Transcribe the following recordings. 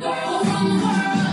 Se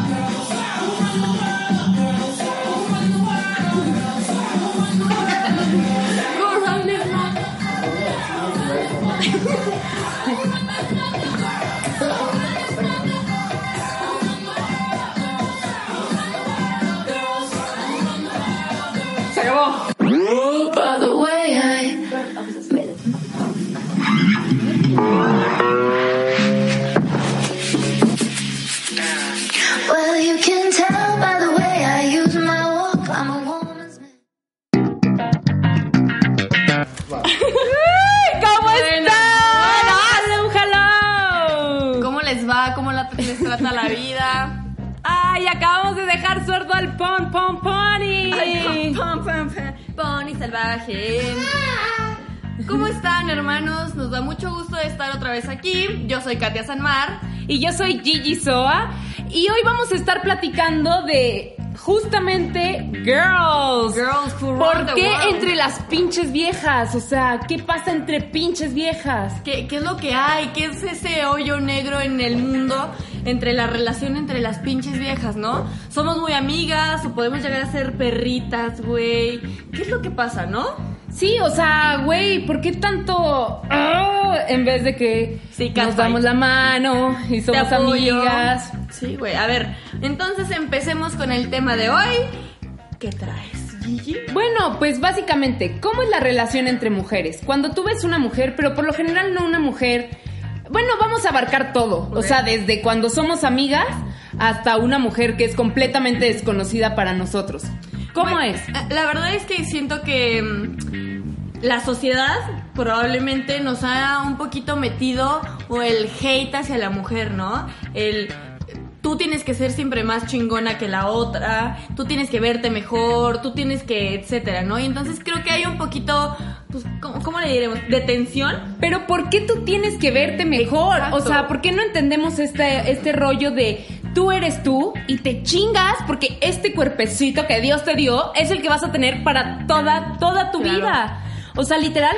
Yo soy Katia Sanmar. Y yo soy Gigi Soa. Y hoy vamos a estar platicando de justamente girls. Girls who run ¿Por the qué world. entre las pinches viejas? O sea, ¿qué pasa entre pinches viejas? ¿Qué, ¿Qué es lo que hay? ¿Qué es ese hoyo negro en el mundo entre la relación entre las pinches viejas, no? Somos muy amigas o podemos llegar a ser perritas, güey. ¿Qué es lo que pasa, no? Sí, o sea, güey, ¿por qué tanto ah, en vez de que Sí, nos damos la mano y somos amigas? Sí, güey. A ver, entonces empecemos con el tema de hoy. ¿Qué traes, Gigi? Bueno, pues básicamente, ¿cómo es la relación entre mujeres? Cuando tú ves una mujer, pero por lo general no una mujer. Bueno, vamos a abarcar todo. O sea, desde cuando somos amigas hasta una mujer que es completamente desconocida para nosotros. ¿Cómo Bueno, es? eh, La verdad es que siento que mm, la sociedad probablemente nos ha un poquito metido o el hate hacia la mujer, ¿no? El tú tienes que ser siempre más chingona que la otra, tú tienes que verte mejor, tú tienes que, etcétera, ¿no? Y entonces creo que hay un poquito, pues, ¿cómo, cómo le diremos? De tensión. Pero ¿por qué tú tienes que verte mejor? Exacto. O sea, ¿por qué no entendemos este, este rollo de tú eres tú y te chingas porque este cuerpecito que Dios te dio es el que vas a tener para toda, toda tu Claro. vida? O sea, literal,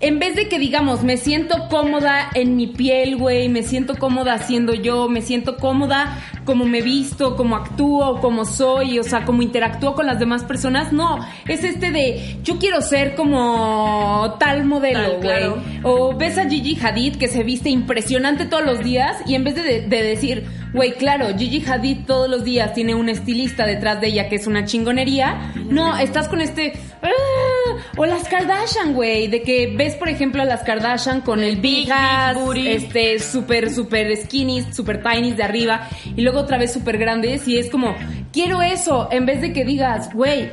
en vez de que digamos, me siento cómoda en mi piel, güey, me siento cómoda siendo yo, me siento cómoda como me visto, como actúo, como soy, o sea, como interactúo con las demás personas, no, es este de yo quiero ser como tal modelo, güey. claro. O ves a Gigi Hadid que se viste impresionante todos los días y en vez de, de decir, güey, claro, Gigi Hadid todos los días tiene un estilista detrás de ella que es una chingonería, no, estás con este... "Ah", o las Kardashian, güey, de que ves, por ejemplo, a las Kardashian con el big ass, este, súper, súper skinny, súper tiny de arriba, y luego otra vez súper grandes, y es como, quiero eso, en vez de que digas, güey,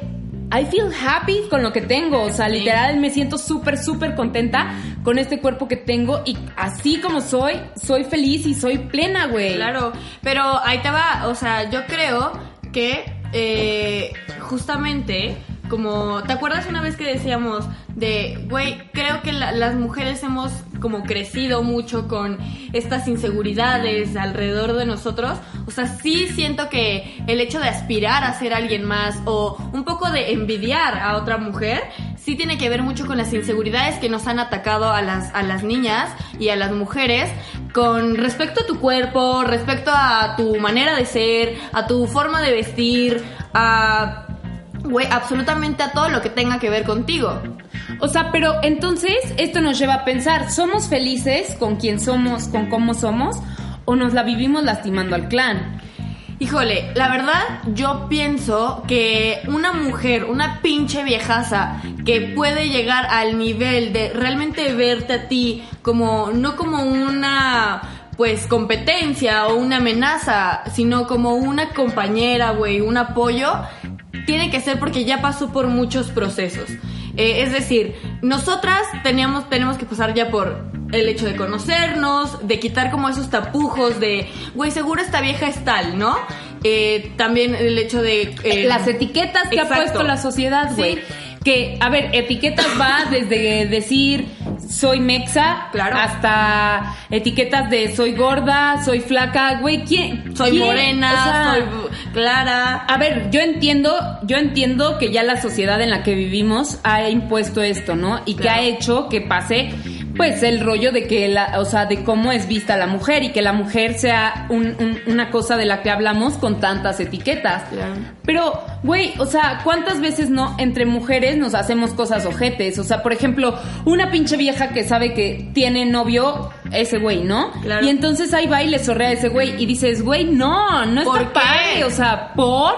I feel happy con lo que tengo, o sea, literal me siento súper, súper contenta con este cuerpo que tengo y así como soy, soy feliz y soy plena, güey. Claro, pero ahí te va, o sea, yo creo que eh, justamente como, ¿te acuerdas una vez que decíamos de, güey, creo que la- las mujeres hemos como crecido mucho con estas inseguridades alrededor de nosotros? O sea, sí siento que el hecho de aspirar a ser alguien más o un poco de envidiar a otra mujer, sí tiene que ver mucho con las inseguridades que nos han atacado a las, a las niñas y a las mujeres con respecto a tu cuerpo, respecto a tu manera de ser, a tu forma de vestir, a... Güey, absolutamente a todo lo que tenga que ver contigo. O sea, pero entonces esto nos lleva a pensar, ¿somos felices con quien somos, con cómo somos, o nos la vivimos lastimando al clan? Híjole, la verdad yo pienso que una mujer, una pinche viejaza que puede llegar al nivel de realmente verte a ti como no como una pues competencia o una amenaza, sino como una compañera, güey, un apoyo, tiene que ser porque ya pasó por muchos procesos. Eh, es decir, nosotras teníamos, tenemos que pasar ya por el hecho de conocernos, de quitar como esos tapujos de, güey, seguro esta vieja es tal, ¿no? Eh, también el hecho de... eh, Las etiquetas que ha puesto la sociedad, Sí. Que, a ver, etiquetas va desde decir soy mexa Claro. hasta etiquetas de soy gorda, soy flaca, güey, ¿quién? soy quién? morena, O sea, soy clara. A ver, yo entiendo, yo entiendo que ya la sociedad en la que vivimos ha impuesto esto, ¿no? Y que ha hecho que pase, pues, el rollo de que la, o sea, de cómo es vista la mujer y que la mujer sea un- un- una cosa de la que hablamos con tantas etiquetas. Pero, güey, o sea, ¿cuántas veces no entre mujeres nos hacemos cosas ojetes? O sea, por ejemplo, una pinche vieja que sabe que tiene novio ese güey, ¿no? Claro. Y entonces ahí va y le sorrea a ese güey y dices, güey, no, no ¿Por está qué? padre, o sea, por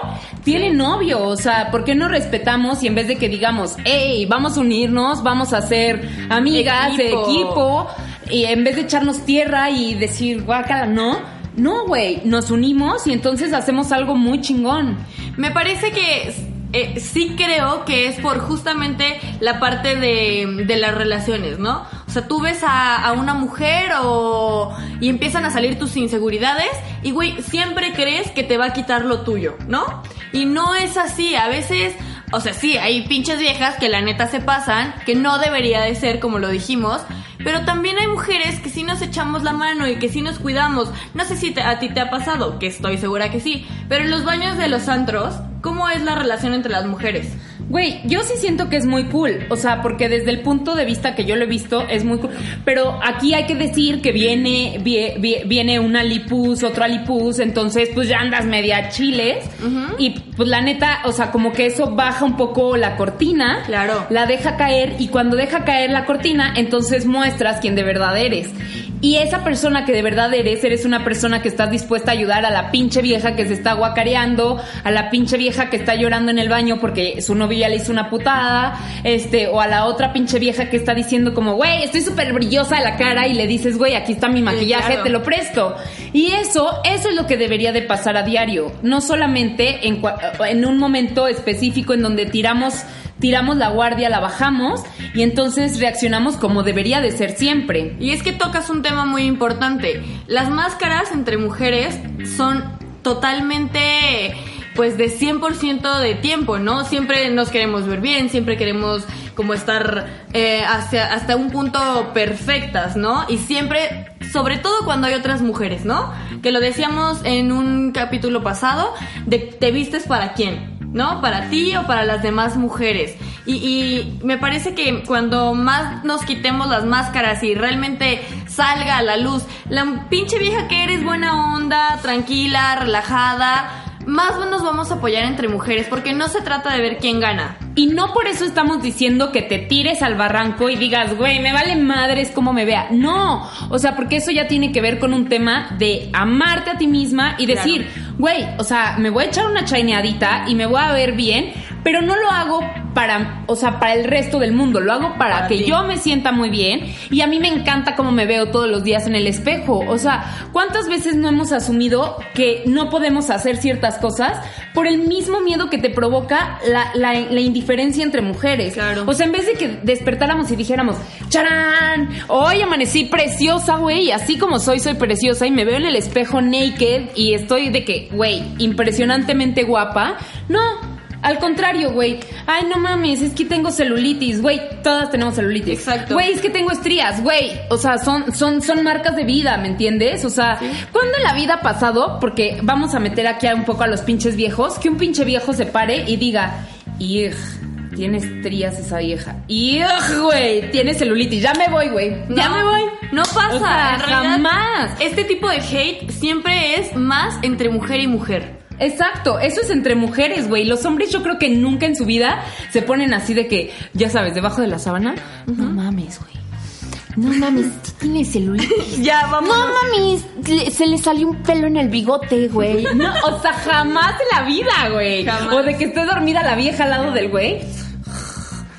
tiene novio, o sea, ¿por qué no respetamos y en vez de que digamos, hey, vamos a unirnos, vamos a ser amigas, Equipo. equipo, y en vez de echarnos tierra y decir, guácala, no, no, güey, nos unimos y entonces hacemos algo muy chingón. Me parece que eh, sí creo que es por justamente la parte de, de las relaciones, ¿no? O sea, tú ves a, a una mujer o y empiezan a salir tus inseguridades y güey, siempre crees que te va a quitar lo tuyo, ¿no? Y no es así, a veces, o sea, sí, hay pinches viejas que la neta se pasan, que no debería de ser como lo dijimos, pero también hay mujeres que sí nos echamos la mano y que sí nos cuidamos. No sé si a ti te ha pasado, que estoy segura que sí, pero en los baños de los antros, ¿cómo es la relación entre las mujeres? Güey, yo sí siento que es muy cool, o sea, porque desde el punto de vista que yo lo he visto es muy cool, pero aquí hay que decir que viene vie- vie- viene una lipus, otra lipus, entonces pues ya andas media chiles y pues la neta, o sea, como que eso baja un poco la cortina, Claro. la deja caer y cuando deja caer la cortina, entonces muestras quién de verdad eres. Y esa persona que de verdad eres, eres una persona que estás dispuesta a ayudar a la pinche vieja que se está guacareando, a la pinche vieja que está llorando en el baño porque su novio ya le hizo una putada, este, o a la otra pinche vieja que está diciendo como, güey, estoy súper brillosa de la cara y le dices, güey, aquí está mi maquillaje, claro. te lo presto. Y eso, eso es lo que debería de pasar a diario, no solamente en, en un momento específico en donde tiramos tiramos la guardia, la bajamos y entonces reaccionamos como debería de ser siempre. Y es que tocas un tema muy importante. Las máscaras entre mujeres son totalmente pues de 100% de tiempo, ¿no? Siempre nos queremos ver bien, siempre queremos como estar eh, hacia, hasta un punto perfectas, ¿no? Y siempre, sobre todo cuando hay otras mujeres, ¿no? Que lo decíamos en un capítulo pasado, de te vistes para quién, ¿no? Para ti o para las demás mujeres. Y, y me parece que cuando más nos quitemos las máscaras y realmente salga a la luz la pinche vieja que eres buena onda, tranquila, relajada, más nos vamos a apoyar entre mujeres porque no se trata de ver quién gana. Y no por eso estamos diciendo que te tires al barranco y digas, güey, me vale madres cómo me vea. No, o sea, porque eso ya tiene que ver con un tema de amarte a ti misma y Claro. decir, güey, o sea, me voy a echar una chaineadita y me voy a ver bien, pero no lo hago para, o sea, para el resto del mundo, lo hago para, Para que ti. yo me sienta muy bien y a mí me encanta cómo me veo todos los días en el espejo. O sea, ¿cuántas veces no hemos asumido que no podemos hacer ciertas cosas por el mismo miedo que te provoca la, la- la indiferencia entre mujeres? Claro. O sea, en vez de que despertáramos y dijéramos, ¡charán! Hoy amanecí preciosa, güey, así como soy, soy preciosa y me veo en el espejo naked y estoy de que, güey, impresionantemente guapa. No. Al contrario, güey. Ay, no mames, es que tengo celulitis, güey. Todas tenemos celulitis. Exacto. Güey, es que tengo estrías, güey. O sea, son, son, son marcas de vida, ¿me entiendes? O sea, ¿cuándo en la vida ha pasado? Porque vamos a meter aquí un poco a los pinches viejos, que un pinche viejo se pare y diga, ¡Ig! Tiene estrías esa vieja. ¡Ig, güey! Tiene celulitis. Ya me voy, güey. Ya No, me voy. No pasa. O sea, en realidad, jamás. Este tipo de hate siempre es más entre mujer y mujer. Exacto, eso es entre mujeres, güey. Los hombres yo creo que nunca en su vida se ponen así de que, ya sabes, debajo de la sábana. No mames, güey. No mames, tiene celulitis. Ya, vamos. No mames, se le salió un pelo en el bigote, güey. No, o sea, jamás en la vida, güey. Jamás. O de que esté dormida la vieja al lado del güey.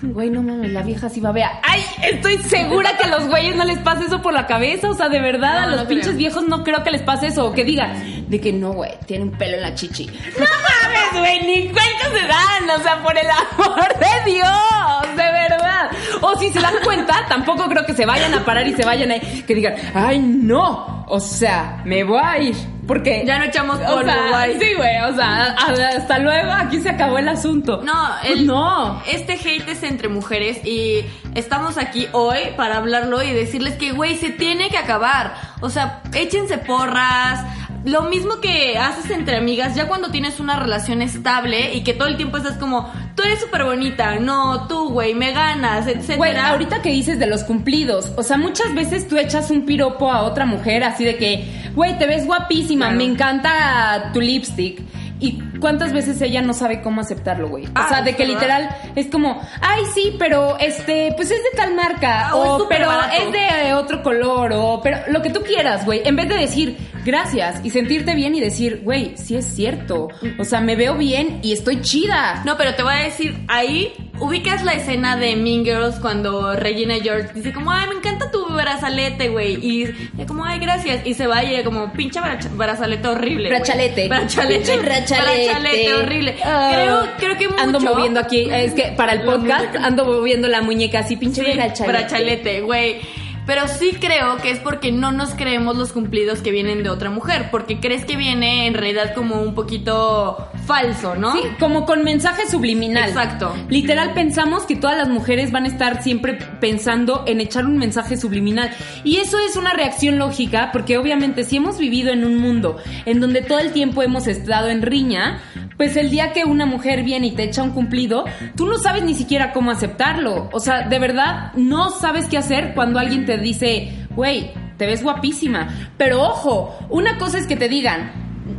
Güey, no mames, la vieja sí va a ver. Ay, estoy segura que a los güeyes no les pasa eso por la cabeza. O sea, de verdad, No, a los no pinches creo. viejos no creo que les pase eso. O que digan, de que no, güey, tiene un pelo en la chichi. No mames, güey, ni cuenta se dan. O sea, por el amor de Dios, de verdad. O si se dan cuenta, tampoco creo que se vayan a parar y se vayan ahí, que digan, ay no, o sea, me voy a ir. Porque Ya no echamos o polvo, sea, guay. Sí, güey, o sea, a- hasta luego, aquí se acabó el asunto. No, el, no. Este hate es entre mujeres y estamos aquí hoy para hablarlo y decirles que, güey, se tiene que acabar. O sea, échense porras. Lo mismo que haces entre amigas, ya cuando tienes una relación estable y que todo el tiempo estás como, tú eres súper bonita, no, tú, güey, me ganas, etcétera. Güey, ahorita que dices de los cumplidos, o sea, muchas veces tú echas un piropo a otra mujer así de que, güey, te ves guapísima, Claro. me encanta tu lipstick. ¿Y cuántas veces ella no sabe cómo aceptarlo, güey? O Ah, sea, de es que literal es como, ay, sí, pero este, pues es de tal marca, Ah, o es pero barato. es de otro color, o pero lo que tú quieras, güey. En vez de decir gracias y sentirte bien y decir, güey, sí es cierto. O sea, me veo bien y estoy chida. No, pero te voy a decir, ahí ubicas la escena de Mean Girls cuando Regina George dice como, ay, me encanta tu brazalete, güey. Y ella como, ay, gracias. Y se va y ella como, pinche brazalete horrible. güey". Brachalete. Brachalete. Pinche brachalete. Brachalete horrible. Ah. creo, creo que mucho. Ando moviendo aquí, es que para el podcast ando moviendo la muñeca así, pinche Sí, brachalete. brachalete, güey. Pero sí creo que es porque no nos creemos los cumplidos que vienen de otra mujer. Porque crees que viene en realidad como un poquito falso, ¿no? Sí, como con mensaje subliminal. Exacto. Literal pensamos que todas las mujeres van a estar siempre pensando en echar un mensaje subliminal. Y eso es una reacción lógica porque obviamente si hemos vivido en un mundo en donde todo el tiempo hemos estado en riña, pues el día que una mujer viene y te echa un cumplido, tú no sabes ni siquiera cómo aceptarlo. O sea, de verdad no sabes qué hacer cuando alguien te dice, güey, te ves guapísima. Pero ojo, una cosa es que te digan,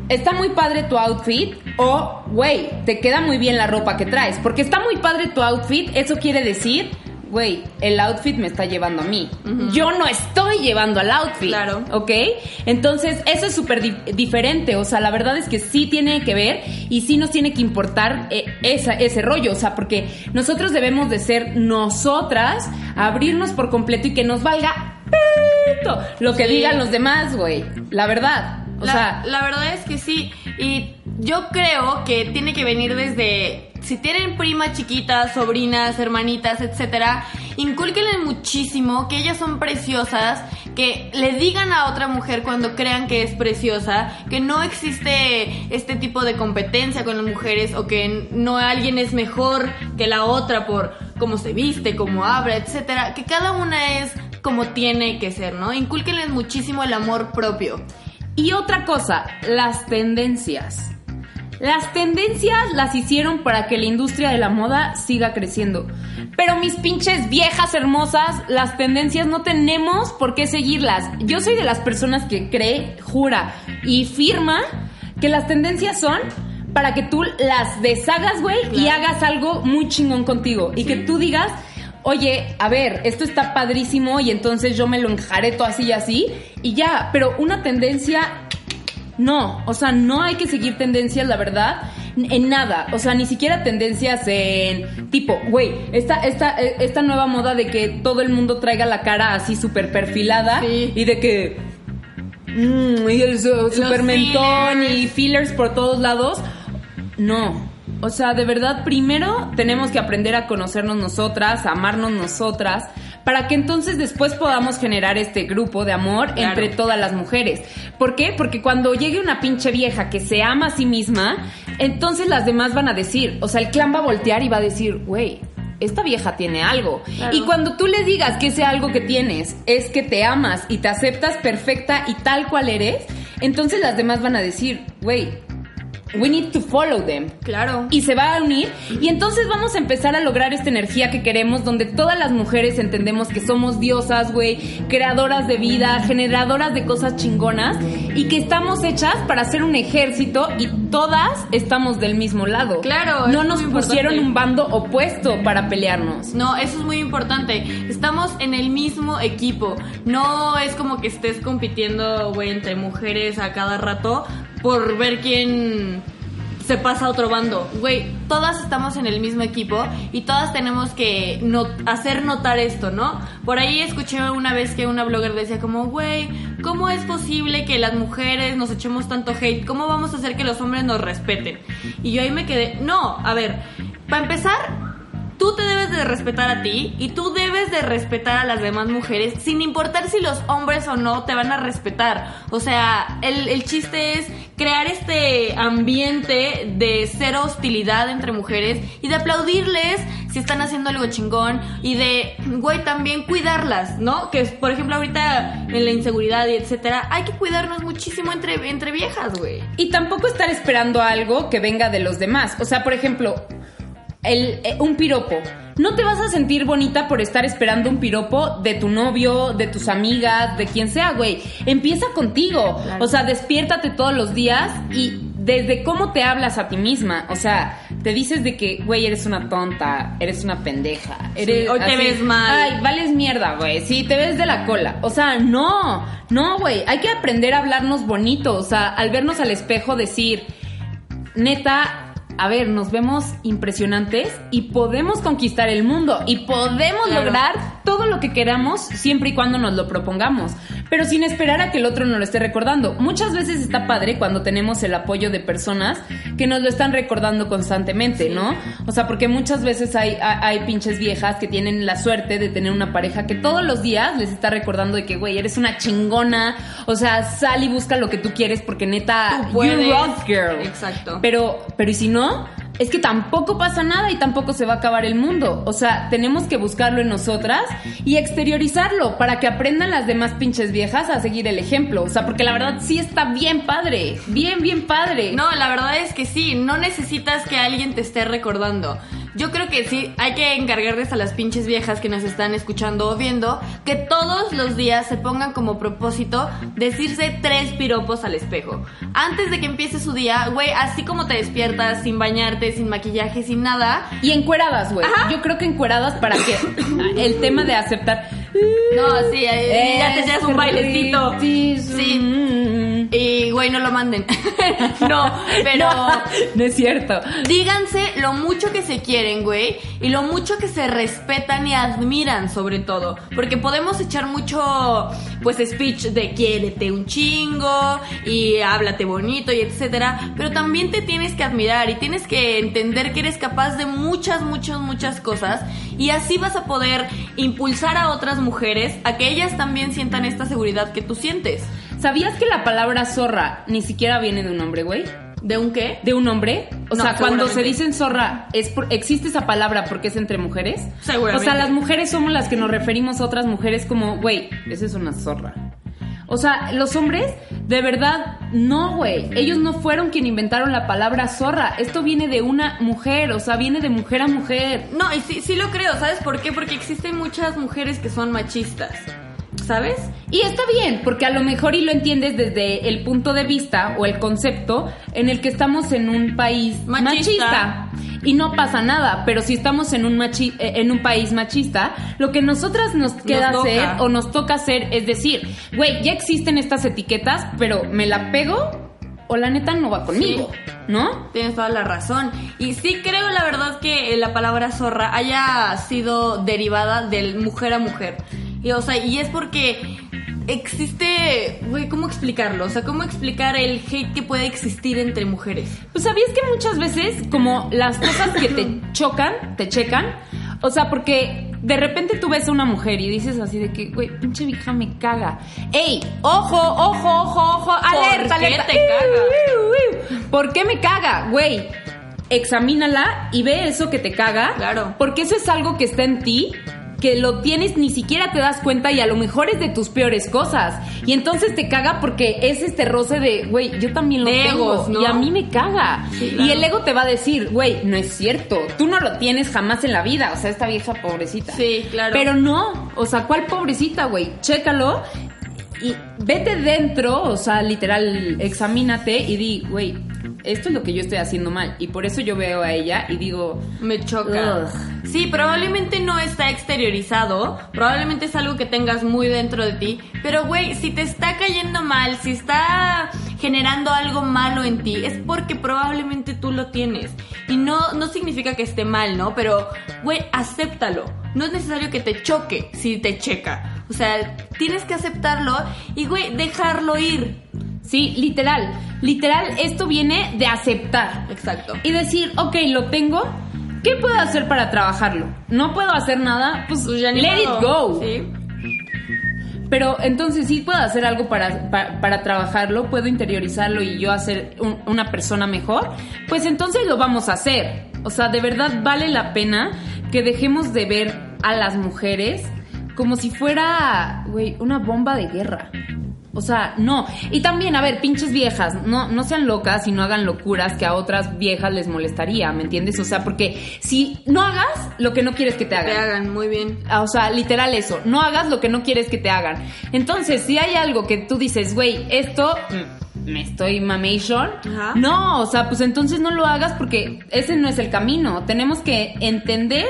está muy padre tu outfit o, güey, te queda muy bien la ropa que traes. Porque está muy padre tu outfit, eso quiere decir, güey, el outfit me está llevando a mí. Yo no estoy llevando al outfit. Claro. ¿Ok? Entonces, eso es súper di- diferente. O sea, la verdad es que sí tiene que ver y sí nos tiene que importar eh, esa- ese rollo. O sea, porque nosotros debemos de ser nosotras, abrirnos por completo y que nos valga pito lo que Sí. digan los demás, güey. La verdad. O la, sea, la verdad es que sí. Y yo creo que tiene que venir desde. Si tienen primas chiquitas, sobrinas, hermanitas, etcétera, incúlquenle muchísimo que ellas son preciosas, que le digan a otra mujer cuando crean que es preciosa, que no existe este tipo de competencia con las mujeres o que no alguien es mejor que la otra por cómo se viste, cómo habla, etcétera, que cada una es como tiene que ser, ¿no? Incúlquenles muchísimo el amor propio. Y otra cosa, las tendencias. Las tendencias las hicieron para que la industria de la moda siga creciendo. Pero mis pinches viejas hermosas, las tendencias no tenemos por qué seguirlas. Yo soy de las personas que cree, jura y firma que las tendencias son para que tú las deshagas, güey, y hagas algo muy chingón contigo. Y que tú digas, oye, a ver, esto está padrísimo y entonces yo me lo enjareto así y así y ya. Pero una tendencia no, o sea, no hay que seguir tendencias, la verdad, en nada. O sea, ni siquiera tendencias en tipo, güey, esta, esta, eh, esta nueva moda de que todo el mundo traiga la cara así súper perfilada Sí. y de que. mm, y el su- super mentón y fillers por todos lados. No. O sea, de verdad, primero tenemos que aprender a conocernos nosotras, a amarnos nosotras, para que entonces después podamos generar este grupo de amor Claro. entre todas las mujeres. ¿Por qué? Porque cuando llegue una pinche vieja que se ama a sí misma, entonces las demás van a decir, o sea, el clan va a voltear y va a decir, güey, esta vieja tiene algo. Claro. Y cuando tú le digas que ese algo que tienes es que te amas y te aceptas perfecta y tal cual eres, entonces las demás van a decir, güey, we need to follow them Claro. y se va a unir y entonces vamos a empezar a lograr esta energía que queremos donde todas las mujeres entendemos que somos diosas, güey, creadoras de vida, generadoras de cosas chingonas y que estamos hechas para ser un ejército y todas estamos del mismo lado. Claro, No nos pusieron importante. un bando opuesto para pelearnos. No, eso es muy importante. Estamos en el mismo equipo. No es como que estés compitiendo, güey, entre mujeres a cada rato por ver quién se pasa a otro bando. Güey, todas estamos en el mismo equipo y todas tenemos que no- hacer notar esto, ¿no? Por ahí escuché una vez que una blogger decía como, güey, ¿cómo es posible que las mujeres nos echemos tanto hate? ¿Cómo vamos a hacer que los hombres nos respeten? Y yo ahí me quedé, no, a ver, para empezar, tú te debes de respetar a ti y tú debes de respetar a las demás mujeres sin importar si los hombres o no te van a respetar. O sea, el, el chiste es crear este ambiente de cero hostilidad entre mujeres y de aplaudirles si están haciendo algo chingón y de, güey, también cuidarlas, ¿no? Que, por ejemplo, ahorita en la inseguridad y etcétera, hay que cuidarnos muchísimo entre, entre viejas, güey. Y tampoco estar esperando algo que venga de los demás. O sea, por ejemplo, el, eh, un piropo. No te vas a sentir bonita por estar esperando un piropo de tu novio, de tus amigas, de quien sea, güey. Empieza contigo. Claro. O sea, despiértate todos los días y desde cómo te hablas a ti misma. O sea, te dices de que, güey, eres una tonta, eres una pendeja. Eres hoy te ves mal. Ay, vales mierda, güey. Sí, te ves de la cola. O sea, no, no, güey. Hay que aprender a hablarnos bonito. O sea, al vernos al espejo decir, neta, a ver, nos vemos impresionantes y podemos conquistar el mundo y podemos Claro. lograr todo lo que queramos siempre y cuando nos lo propongamos, pero sin esperar a que el otro nos lo esté recordando. Muchas veces está padre cuando tenemos el apoyo de personas que nos lo están recordando constantemente, ¿no? O sea, porque muchas veces hay, hay, hay pinches viejas que tienen la suerte de tener una pareja que todos los días les está recordando de que, güey, eres una chingona, o sea, sal y busca lo que tú quieres porque neta, Tú puedes. you rock, girl. Exacto. Pero, pero ¿y si no? Es que tampoco pasa nada y tampoco se va a acabar el mundo. O sea, tenemos que buscarlo en nosotras y exteriorizarlo para que aprendan las demás pinches viejas a seguir el ejemplo. O sea, porque la verdad sí está bien padre. Bien, bien padre. No, la verdad es que sí, no necesitas que alguien te esté recordando. Yo creo que sí, hay que encargarles a las pinches viejas que nos están escuchando o viendo que todos los días se pongan como propósito decirse tres piropos al espejo. Antes de que empiece su día, güey, así como te despiertas sin bañarte, sin maquillaje, sin nada. Y encueradas, güey. Yo creo que encueradas para que el tema de aceptar. No, sí, eh, ya te das un bailecito. Sí. Y, güey, no lo manden. no, pero... No es cierto. Díganse lo mucho que se quieren, güey, y lo mucho que se respetan y admiran, sobre todo. Porque podemos echar mucho, pues, speech de quiérete un chingo y háblate bonito y etcétera. Pero también te tienes que admirar y tienes que entender que eres capaz de muchas, muchas, muchas cosas. Y así vas a poder impulsar a otras mujeres a que ellas también sientan esta seguridad que tú sientes. ¿Sabías que la palabra zorra ni siquiera viene de un hombre, güey? ¿De un qué? ¿De un hombre? O No, sea, cuando se dicen zorra, ¿es por- ¿existe esa palabra porque es entre mujeres? Seguramente. O sea, las mujeres somos las que nos referimos a otras mujeres como, güey, esa es una zorra. O sea, los hombres, de verdad, no, güey. Ellos no fueron quien inventaron la palabra zorra. Esto viene de una mujer, o sea, viene de mujer a mujer. No, y sí, sí lo creo, ¿sabes por qué? Porque existen muchas mujeres que son machistas, ¿sabes? Y está bien, porque a lo mejor y lo entiendes desde el punto de vista o el concepto en el que estamos en un país Machista. machista. Y no pasa nada, pero si estamos en un, machi- eh, en un país machista, lo que nosotras nos queda hacer o nos toca hacer es decir, güey, ya existen estas etiquetas, pero me la pego o la neta no va conmigo, ¿no? Tienes toda la razón. Y sí creo, la verdad, que la palabra zorra haya sido derivada del mujer a mujer. Y, o sea, y es porque existe, güey, ¿cómo explicarlo? O sea, ¿cómo explicar el hate que puede existir entre mujeres? Pues sabías que muchas veces como las cosas que te chocan, te checan, o sea, porque de repente tú ves a una mujer y dices así de que, güey, pinche vieja me caga. ¡Ey! ¡Ojo, ojo, ojo, ojo! ¡Alerta, qué alerta! ¿Por qué me caga? Güey, examínala y ve eso que te caga. Claro. Porque eso es algo que está en ti que lo tienes ni siquiera te das cuenta y a lo mejor es de tus peores cosas. Y entonces te caga porque es este roce de, güey, yo también lo tengo y a mí me caga. Sí, claro. Y el ego te va a decir, güey, no es cierto, tú no lo tienes jamás en la vida, o sea, esta vieja pobrecita. Sí, claro. Pero no, o sea, ¿cuál pobrecita, güey? Chécalo y vete dentro, o sea, literal, examínate y di, güey, esto es lo que yo estoy haciendo mal. Y por eso yo veo a ella y digo, Me choca. Ugh. Sí, probablemente no está exteriorizado, probablemente es algo que tengas muy dentro de ti, pero güey, si te está cayendo mal, si está generando algo malo en ti, es porque probablemente tú lo tienes. Y no, no significa que esté mal, ¿no? Pero, güey, acéptalo. No es necesario que te choque si te checa. O sea, tienes que aceptarlo y, güey, dejarlo ir. sí, literal, literal, esto viene de aceptar. Exacto. Y decir, ok, lo tengo, ¿qué puedo hacer para trabajarlo? No puedo hacer nada, pues, Pues ya ni let modo. it go. Sí. Pero entonces sí puedo hacer algo para, pa- para, trabajarlo, puedo interiorizarlo y yo hacer un- una persona mejor, pues entonces lo vamos a hacer. O sea, de verdad vale la pena que dejemos de ver a las mujeres como si fuera, güey, una bomba de guerra. O sea, no. Y también, a ver, pinches viejas, no, no sean locas y no hagan locuras que a otras viejas les molestaría, ¿me entiendes? O sea, porque si no hagas lo que no quieres que te hagan. Te hagan muy bien. Ah, O sea, literal eso. No hagas lo que no quieres que te hagan. Entonces, si hay algo que tú dices, güey, esto mm, me estoy mamation. Ajá. No, o sea, pues entonces no lo hagas porque ese no es el camino. Tenemos que entender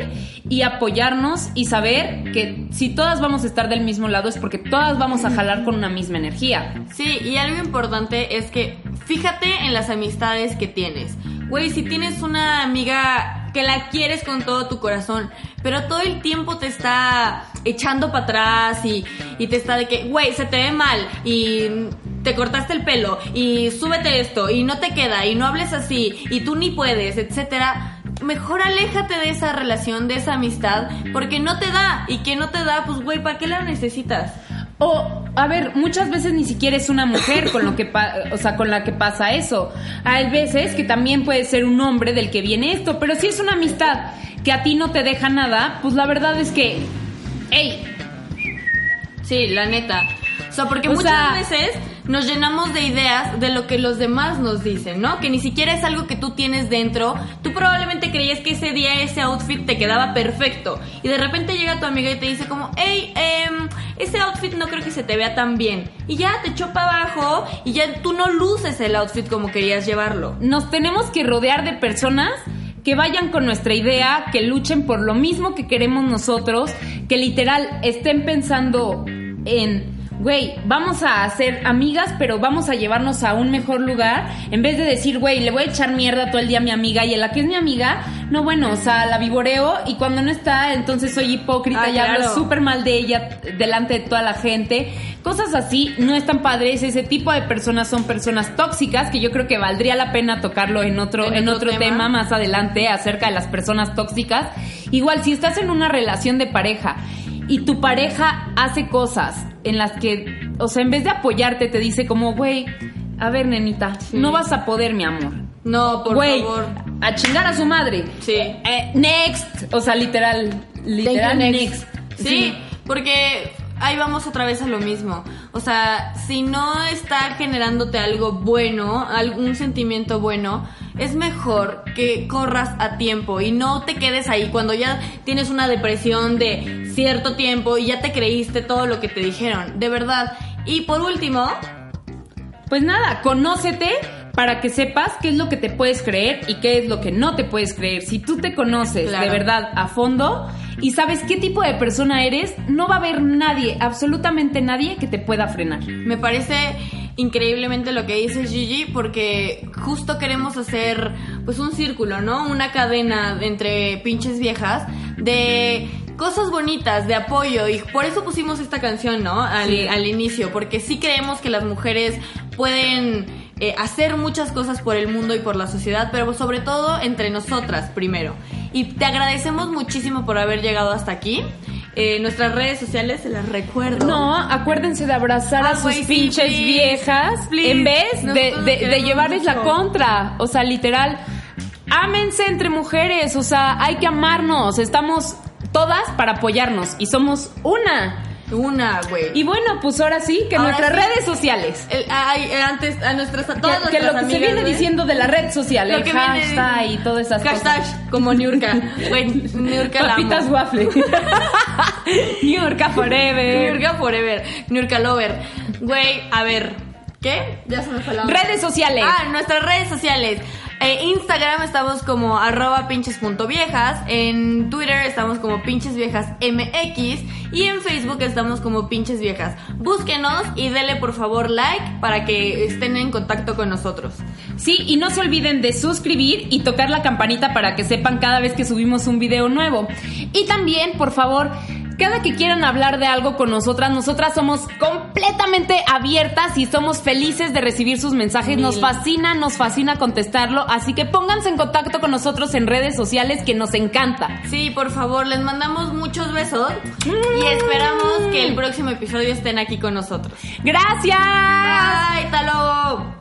y apoyarnos y saber que si todas vamos a estar del mismo lado es porque todas vamos a jalar con una misma energía. Sí, y algo importante es que fíjate en las amistades que tienes. Güey, si tienes una amiga que la quieres con todo tu corazón, pero todo el tiempo te está echando para atrás y, y te está de que, güey, se te ve mal y te cortaste el pelo y súbete esto y no te queda y no hables así y tú ni puedes, etcétera. Mejor aléjate de esa relación, de esa amistad, porque no te da. Y que no te da, pues güey, ¿para qué la necesitas? O, a ver, muchas veces ni siquiera es una mujer con lo que o sea, con la que pasa eso. Hay veces que también puede ser un hombre del que viene esto, pero si es una amistad que a ti no te deja nada, pues la verdad es que, hey, Sí, la neta. O sea, porque O muchas sea- veces nos llenamos de ideas de lo que los demás nos dicen, ¿no? Que ni siquiera es algo que tú tienes dentro. Tú probablemente creías que ese día ese outfit te quedaba perfecto. Y de repente llega tu amiga y te dice como, hey, em, ese outfit no creo que se te vea tan bien. Y ya te echó para abajo y ya tú no luces el outfit como querías llevarlo. nos tenemos que rodear de personas que vayan con nuestra idea, que luchen por lo mismo que queremos nosotros, que literal estén pensando en, güey, vamos a ser amigas, pero vamos a llevarnos a un mejor lugar, en vez de decir, güey, le voy a echar mierda todo el día a mi amiga y en la que es mi amiga, no, bueno, o sea, la vivoreo y cuando no está, entonces soy hipócrita Ah, y hablo súper mal de ella delante de toda la gente. Cosas así no están padres. Ese tipo de personas son personas tóxicas que yo creo que valdría la pena tocarlo en otro, En en otro tema. tema más adelante acerca de las personas tóxicas. Igual, si estás en una relación de pareja y tu pareja hace cosas en las que, o sea, en vez de apoyarte, te dice como, güey, a ver, nenita, no vas a poder, mi amor. No, por favor. a chingar a su madre. Sí. Eh, next. O sea, literal, literal, next. next. Sí, porque ahí vamos otra vez a lo mismo. O sea, si no está generándote algo bueno, algún sentimiento bueno, es mejor que corras a tiempo y no te quedes ahí cuando ya tienes una depresión de cierto tiempo y ya te creíste todo lo que te dijeron. De verdad. Y por último, Pues nada, conócete para que sepas qué es lo que te puedes creer y qué es lo que no te puedes creer. Si tú te conoces Claro. de verdad a fondo y sabes qué tipo de persona eres, no va a haber nadie, absolutamente nadie que te pueda frenar. Me parece increíblemente lo que dice Gigi porque justo queremos hacer pues un círculo, ¿no? Una cadena entre pinches viejas de cosas bonitas, de apoyo y por eso pusimos esta canción, ¿no? Al, Sí. al inicio, porque sí creemos que las mujeres pueden eh, hacer muchas cosas por el mundo y por la sociedad, pero sobre todo entre nosotras primero. Y te agradecemos muchísimo por haber llegado hasta aquí. Eh, nuestras redes sociales se las recuerdo. No, acuérdense de abrazar Ah, a sus güey, sí, pinches please, viejas please. en vez de, llevarles la contra. O sea, literal, ámense entre mujeres. O sea, hay que amarnos. Estamos todas para apoyarnos y somos una. Una, güey. Y bueno, pues ahora sí, que Ahora nuestras sí. redes sociales. El- ay, antes a nuestras a Que, todas que lo nuestras que se amigas, viene güey. diciendo de la red social, Lo el que viene- hashtag y todas esas hashtag cosas. como Niurka güey Niurka la amo. Papitas waffle. Niurka forever. Niurka forever Niurka lover güey a ver ¿qué? ya se me fue la. Redes sociales. ah nuestras redes sociales Eh, Instagram estamos como arroba pinches.viejas, en Twitter estamos como pinches viejas MX y en Facebook estamos como pinches viejas. Búsquenos y denle por favor like para que estén en contacto con nosotros. Sí, y no se olviden de suscribir y tocar la campanita para que sepan cada vez que subimos un video nuevo. Y también, por favor, Cada que quieran hablar de algo con nosotras, nosotras somos completamente abiertas y somos felices de recibir sus mensajes. Nos fascina, nos fascina contestarlo. Así que pónganse en contacto con nosotros en redes sociales que nos encanta. Sí, por favor, les mandamos muchos besos y esperamos que el próximo episodio estén aquí con nosotros. Gracias. Bye, hasta luego.